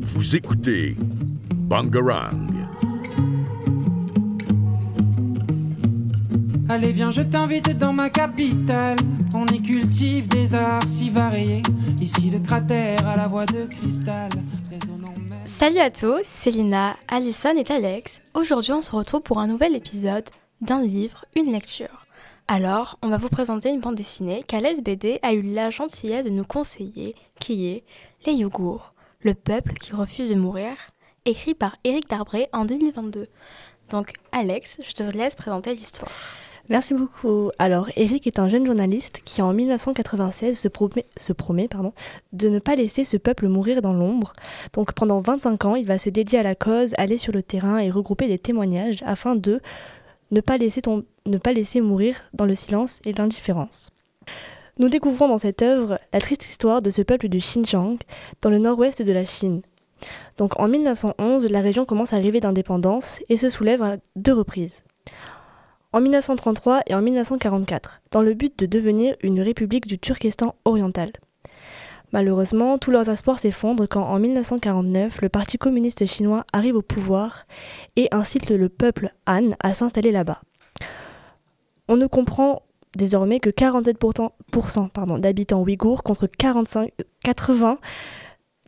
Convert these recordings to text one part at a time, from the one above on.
Vous écoutez Bangarang. Allez viens je t'invite dans ma capitale On y cultive des arts si variés Ici le cratère à la voix de cristal Salut à tous, c'est Lina, Alison et Alex. Aujourd'hui on se retrouve pour un nouvel épisode d'un livre, une lecture. Alors, on va vous présenter une bande dessinée qu'Alex BD a eu la gentillesse de nous conseiller, qui est Les Yougours, le peuple qui refuse de mourir, écrit par Éric Darbré en 2022. Donc, Alex, je te laisse présenter l'histoire. Merci beaucoup. Alors, Eric est un jeune journaliste qui, en 1996, se promet, de ne pas laisser ce peuple mourir dans l'ombre. Donc, pendant 25 ans, il va se dédier à la cause, aller sur le terrain et regrouper des témoignages afin de ne pas laisser, mourir dans le silence et l'indifférence. Nous découvrons dans cette œuvre la triste histoire de ce peuple du Xinjiang, dans le nord-ouest de la Chine. Donc en 1911, la région commence à rêver d'indépendance et se soulève à deux reprises en 1933 et en 1944, dans le but de devenir une république du Turkestan oriental. Malheureusement, tous leurs espoirs s'effondrent quand en 1949, le Parti communiste chinois arrive au pouvoir et incite le peuple Han à s'installer là-bas. On ne comprend désormais que 47% d'habitants ouïghours contre 45, 80%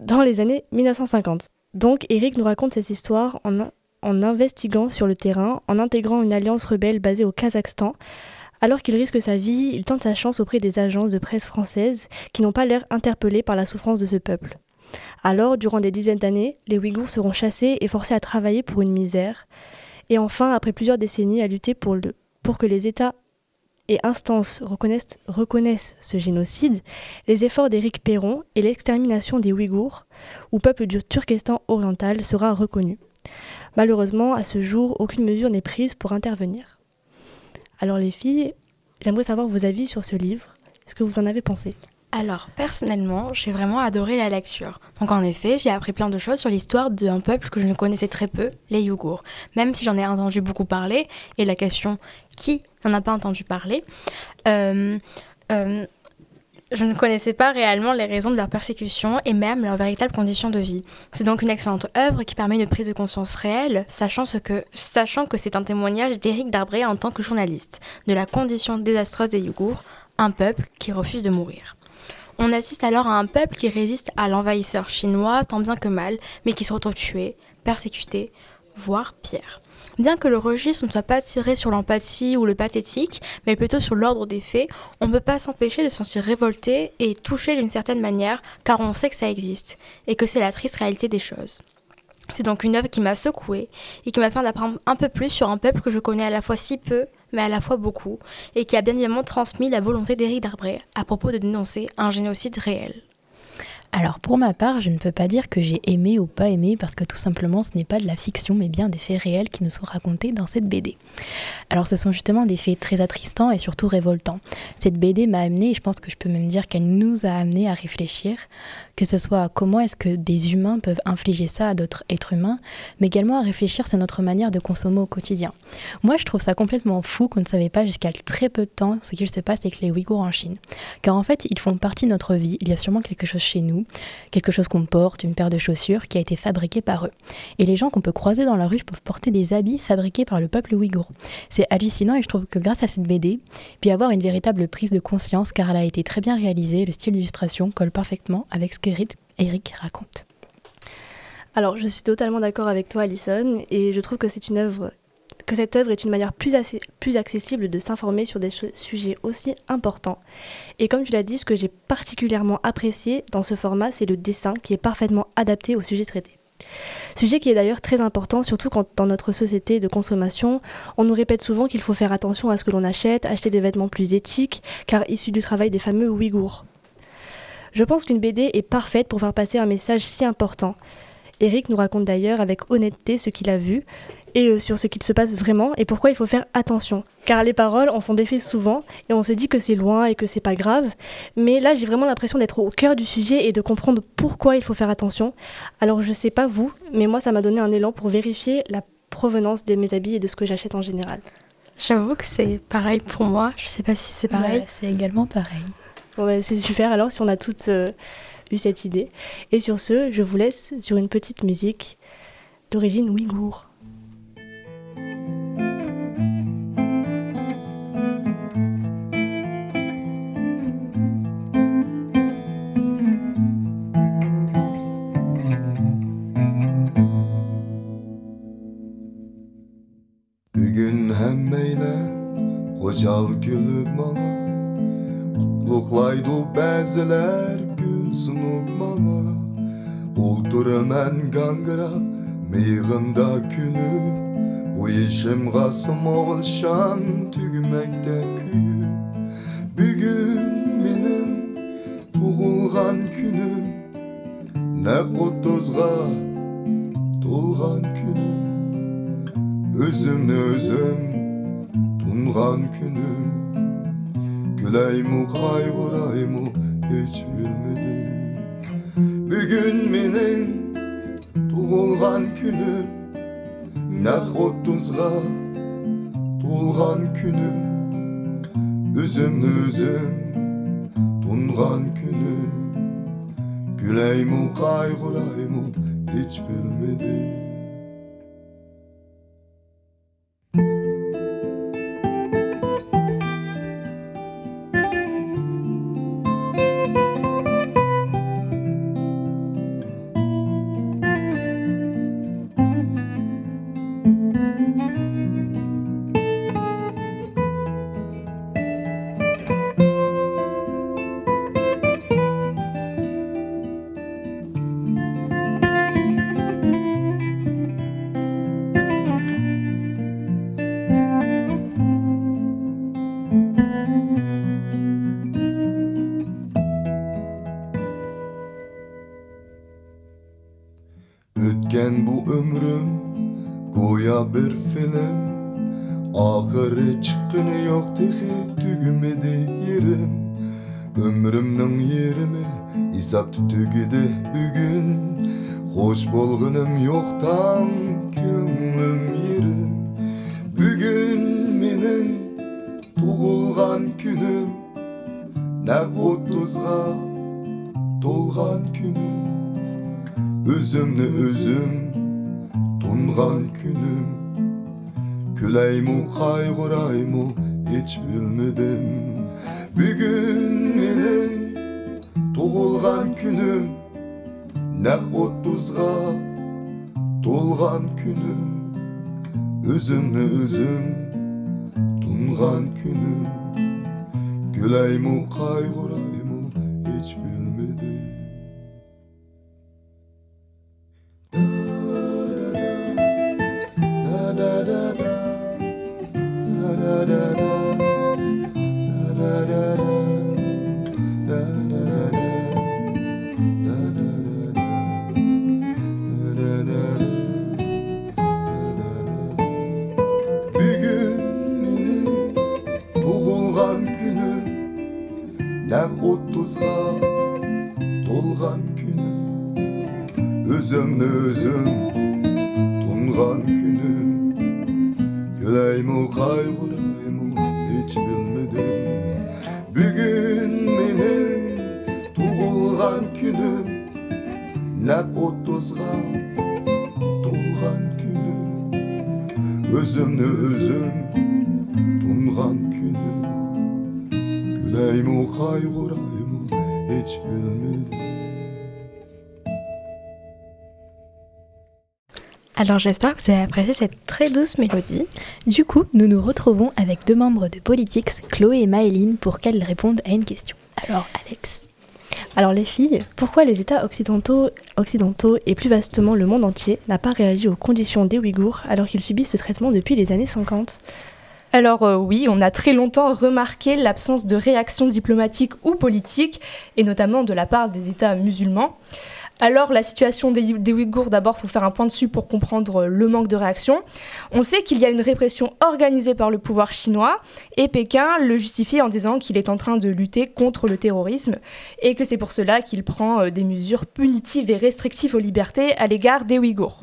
dans les années 1950. Donc Eric nous raconte cette histoire en, en investiguant sur le terrain, en intégrant une alliance rebelle basée au Kazakhstan. Alors qu'il risque sa vie, il tente sa chance auprès des agences de presse françaises qui n'ont pas l'air interpellées par la souffrance de ce peuple. Alors, durant des dizaines d'années, les Ouïghours seront chassés et forcés à travailler pour une misère. Et enfin, après plusieurs décennies à lutter pour, que les États et instances reconnaissent, ce génocide, les efforts d'Éric Perron et l'extermination des Ouïghours, ou peuple du Turkestan oriental, sera reconnu. Malheureusement, à ce jour, aucune mesure n'est prise pour intervenir. Alors les filles, j'aimerais savoir vos avis sur ce livre. Est-ce que vous en avez pensé? Alors, personnellement, j'ai vraiment adoré la lecture. Donc, en effet, j'ai appris plein de choses sur l'histoire d'un peuple que je ne connaissais très peu, les Yougours. Même si j'en ai entendu beaucoup parler, et la question qui n'en a pas entendu parler, euh, euh, je ne connaissais pas réellement les raisons de leur persécution et même leurs véritables conditions de vie. C'est donc une excellente œuvre qui permet une prise de conscience réelle, sachant, que c'est un témoignage d'Éric Darbré en tant que journaliste, de la condition désastreuse des Yougours, un peuple qui refuse de mourir. On assiste alors à un peuple qui résiste à l'envahisseur chinois tant bien que mal, mais qui se retrouve tué, persécuté, voire pire. Bien que le registre ne soit pas tiré sur l'empathie ou le pathétique, mais plutôt sur l'ordre des faits, on ne peut pas s'empêcher de se sentir révolté et touché d'une certaine manière, car on sait que ça existe, et que c'est la triste réalité des choses. C'est donc une œuvre qui m'a secouée et qui m'a fait d'apprendre un peu plus sur un peuple que je connais à la fois si peu, mais à la fois beaucoup, et qui a bien évidemment transmis la volonté d'Éric Darbré à propos de dénoncer un génocide réel. Alors pour ma part, je ne peux pas dire que j'ai aimé ou pas aimé parce que tout simplement ce n'est pas de la fiction mais bien des faits réels qui nous sont racontés dans cette BD. Alors ce sont justement des faits très attristants et surtout révoltants. Cette BD m'a amené, et je pense que je peux même dire qu'elle nous a amené à réfléchir, que ce soit à comment est-ce que des humains peuvent infliger ça à d'autres êtres humains, mais également à réfléchir sur notre manière de consommer au quotidien. Moi je trouve ça complètement fou qu'on ne savait pas jusqu'à très peu de temps ce qu'il se passe avec les Ouïghours en Chine. Car en fait ils font partie de notre vie, il y a sûrement quelque chose chez nous quelque chose qu'on porte, une paire de chaussures qui a été fabriquée par eux. Et les gens qu'on peut croiser dans la rue peuvent porter des habits fabriqués par le peuple ouïghour. C'est hallucinant et je trouve que grâce à cette BD, puis avoir une véritable prise de conscience car elle a été très bien réalisée, le style d'illustration colle parfaitement avec ce qu'Eric raconte. Alors, je suis totalement d'accord avec toi, Alison, et je trouve que c'est une œuvre que cette œuvre est une manière plus, accessible de s'informer sur des sujets aussi importants. Et comme tu l'as dit, ce que j'ai particulièrement apprécié dans ce format, c'est le dessin qui est parfaitement adapté au sujet traité. Sujet qui est d'ailleurs très important, surtout quand dans notre société de consommation, on nous répète souvent qu'il faut faire attention à ce que l'on achète, acheter des vêtements plus éthiques, car issus du travail des fameux Ouïghours. Je pense qu'une BD est parfaite pour faire passer un message si important. Eric nous raconte d'ailleurs avec honnêteté ce qu'il a vu, et euh, sur ce qui se passe vraiment et pourquoi il faut faire attention. Car les paroles, on s'en défait souvent et on se dit que c'est loin et que c'est pas grave. Mais là, j'ai vraiment l'impression d'être au cœur du sujet et de comprendre pourquoi il faut faire attention. Alors, je sais pas vous, mais moi, ça m'a donné un élan pour vérifier la provenance de mes habits et de ce que j'achète en général. J'avoue que c'est pareil pour moi. Je sais pas si c'est pareil. c'est également pareil. Bah, c'est super alors si on a toutes euh, cette idée. Et sur ce, je vous laisse sur une petite musique d'origine ouïghour. Sunup bana. Oldur mən qanqırab Meyğında külüp Bu işim qasım oğulşan Tügməkdə küyüp Bugün benim Tuğulğan günüm Nə qutuzğa Dolğan günüm Özümnü özüm Tungan günüm. Güley mu kaygıray mu hiç bilmedim Bugün benim Tuğulgan günüm Ne kottuzga Dolgan günüm Üzümlü üzüm Tungan günüm Güley mu kaygıray mu hiç bilmedim ömrüm goya bir film. Ahırı çıkkını yok tehi tügümedi yerim Ömrümnün yerimi isaptı tügüdü bugün. Hoş bolğunum yoktan könglim yerim. Bugün menin tuğulgan günüm. Ne kutuzga dolgan günüm. Özümnü özüm tungan qo'ngan kunim kulaymu qayg'uraymu hech bilmadim bugun mening tug'ilgan kunim naq o'ttizga to'lgan kunim o'zimni o'zim tungan kunim kulaymu qayg'uraymu hech bilmadim yalnızla dolgan günü Özümle özüm dongan günü. Göleyim o kaygurayım o hiç bilmedim. Bugün benim doğulgan günüm Ne otuzga dolgan günü. Özümle özüm dongan günü. Yüreğim o kaygura hiç Alors j'espère que vous avez apprécié cette très douce mélodie. Du coup, nous nous retrouvons avec deux membres de Politics, Chloé et Maëline, pour qu'elles répondent à une question. Alors, Alex. Alors les filles, pourquoi les États occidentaux, occidentaux et plus vastement le monde entier n'a pas réagi aux conditions des Ouïghours alors qu'ils subissent ce traitement depuis les années 50 Alors euh, oui, on a très longtemps remarqué l'absence de réaction diplomatique ou politique, et notamment de la part des États musulmans. Alors la situation des, Ouïghours, d'abord, il faut faire un point dessus pour comprendre le manque de réaction. On sait qu'il y a une répression organisée par le pouvoir chinois, et Pékin le justifie en disant qu'il est en train de lutter contre le terrorisme, et que c'est pour cela qu'il prend euh, des mesures punitives et restrictives aux libertés à l'égard des Ouïghours.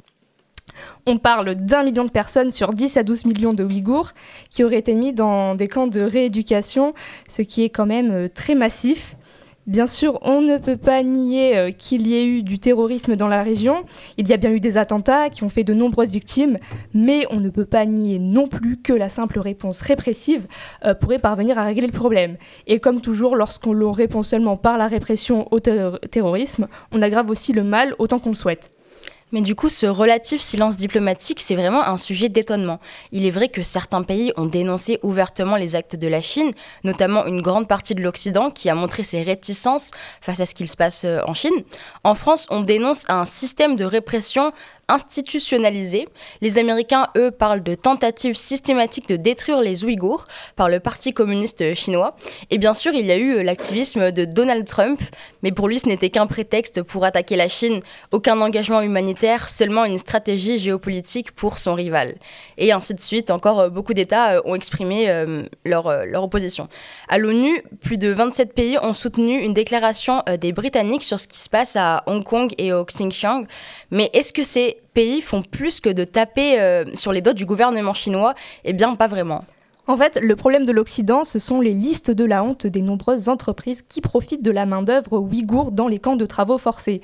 On parle d'un million de personnes sur 10 à 12 millions de Ouïghours qui auraient été mis dans des camps de rééducation, ce qui est quand même euh, très massif. Bien sûr, on ne peut pas nier euh, qu'il y ait eu du terrorisme dans la région. Il y a bien eu des attentats qui ont fait de nombreuses victimes, mais on ne peut pas nier non plus que la simple réponse répressive euh, pourrait parvenir à régler le problème. Et comme toujours, lorsqu'on répond seulement par la répression au terrorisme, on aggrave aussi le mal autant qu'on le souhaite. Mais du coup, ce relatif silence diplomatique, c'est vraiment un sujet d'étonnement. Il est vrai que certains pays ont dénoncé ouvertement les actes de la Chine, notamment une grande partie de l'Occident qui a montré ses réticences face à ce qu'il se passe euh, en Chine. En France, on dénonce un système de répression institutionnalisé. Les Américains, eux, parlent de tentatives systématiques de détruire les Ouïghours par le Parti communiste chinois. Et bien sûr, il y a eu l'activisme de Donald Trump, mais pour lui, ce n'était qu'un prétexte pour attaquer la Chine, aucun engagement humanitaire, seulement une stratégie géopolitique pour son rival. Et ainsi de suite, encore euh, beaucoup d'États euh, ont exprimé euh, leur, leur opposition. À l'ONU, plus de 27 pays ont soutenu une déclaration des Britanniques sur ce qui se passe à Hong Kong et au Xinjiang. Mais est-ce que c'est pays font plus que de taper euh, sur les doigts du gouvernement chinois Eh bien, pas vraiment. En fait, le problème de l'Occident, ce sont les listes de la honte des nombreuses entreprises qui profitent de la main-d'œuvre ouïghour dans les camps de travaux forcés.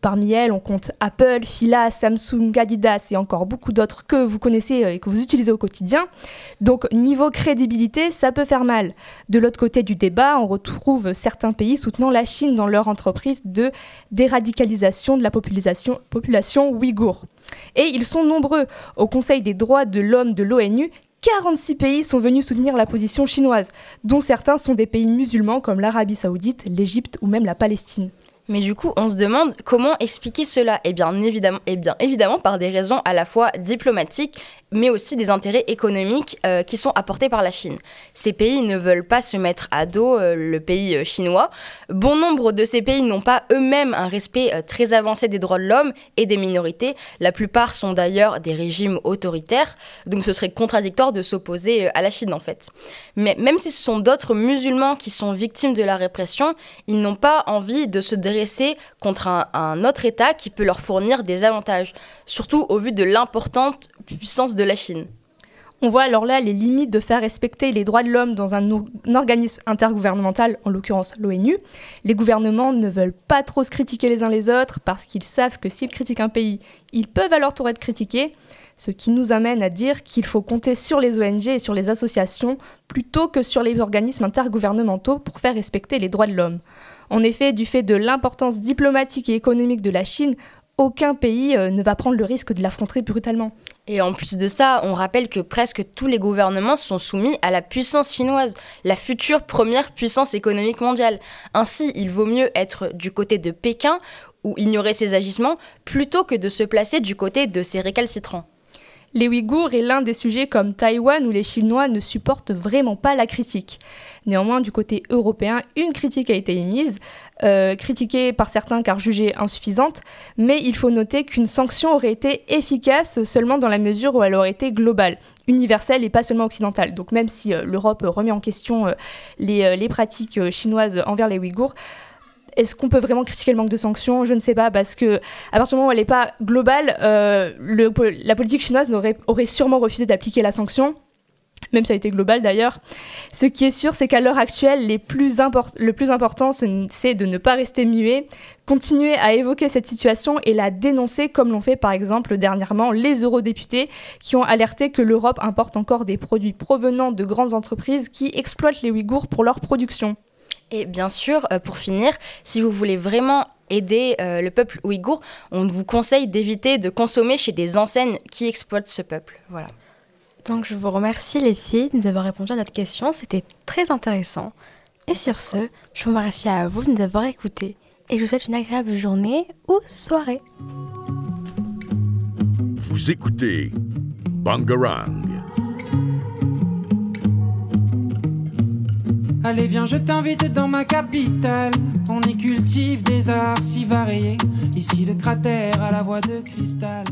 Parmi elles, on compte Apple, Fila, Samsung, Adidas et encore beaucoup d'autres que vous connaissez euh, et que vous utilisez au quotidien. Donc niveau crédibilité, ça peut faire mal. De l'autre côté du débat, on retrouve certains pays soutenant la Chine dans leur entreprise de déradicalisation de la population, population ouïghour. Et ils sont nombreux. Au Conseil des droits de l'homme de l'ONU, 46 pays sont venus soutenir la position chinoise, dont certains sont des pays musulmans comme l'Arabie saoudite, l'Égypte ou même la Palestine. Mais du coup, on se demande comment expliquer cela Eh bien, évidemment, eh bien, évidemment par des raisons à la fois diplomatiques mais aussi des intérêts économiques euh, qui sont apportés par la Chine. Ces pays ne veulent pas se mettre à dos euh, le pays euh, chinois. Bon nombre de ces pays n'ont pas eux-mêmes un respect très avancé des droits de l'homme et des minorités. La plupart sont d'ailleurs des régimes autoritaires, donc ce serait contradictoire de s'opposer à la Chine en fait. Mais même si ce sont d'autres musulmans qui sont victimes de la répression, ils n'ont pas envie de se dresser contre un, autre État qui peut leur fournir des avantages, surtout au vu de l'importante puissance de la Chine. On voit alors là les limites de faire respecter les droits de l'homme dans un, organisme intergouvernemental, en l'occurrence l'ONU. Les gouvernements ne veulent pas trop se critiquer les uns les autres parce qu'ils savent que s'ils critiquent un pays, ils peuvent leur tour être critiqués, ce qui nous amène à dire qu'il faut compter sur les ONG et sur les associations plutôt que sur les organismes intergouvernementaux pour faire respecter les droits de l'homme. En effet, du fait de l'importance diplomatique et économique de la Chine, aucun pays euh, ne va prendre le risque de l'affronter brutalement. Et en plus de ça, on rappelle que presque tous les gouvernements sont soumis à la puissance chinoise, la future première puissance économique mondiale. Ainsi, il vaut mieux être du côté de Pékin ou ignorer ses agissements plutôt que de se placer du côté de ses récalcitrants. Les Ouïghours est l'un des sujets comme Taïwan où les Chinois ne supportent vraiment pas la critique. Néanmoins, du côté européen, une critique a été émise, euh, critiquée par certains car jugée insuffisante, mais il faut noter qu'une sanction aurait été efficace seulement dans la mesure où elle aurait été globale, universelle et pas seulement occidentale. Donc même si euh, l'Europe remet en question euh, les, les, pratiques chinoises envers les Ouïghours, est-ce qu'on peut vraiment critiquer le manque de sanctions? Je ne sais pas, parce que à partir du moment où elle n'est pas globale, euh, la politique chinoise aurait sûrement refusé d'appliquer la sanction, même si elle était globale d'ailleurs. Ce qui est sûr, c'est qu'à l'heure actuelle, le plus important, c'est de ne pas rester muet, continuer à évoquer cette situation et la dénoncer, comme l'ont fait par exemple dernièrement les eurodéputés, qui ont alerté que l'Europe importe encore des produits provenant de grandes entreprises qui exploitent les Ouïghours pour leur production. Et bien sûr, euh, pour finir, si vous voulez vraiment aider euh, le peuple ouïghour, on vous conseille d'éviter de consommer chez des enseignes qui exploitent ce peuple. Voilà. Donc je vous remercie les filles de nous avoir répondu à notre question, c'était très intéressant. Et sur ce, je vous remercie à vous de nous avoir écoutés et je vous souhaite une agréable journée ou soirée. Vous écoutez Bangarang. Allez viens je t'invite dans ma capitale. On y cultive des arts si variés. Ici le cratère à la voix de cristal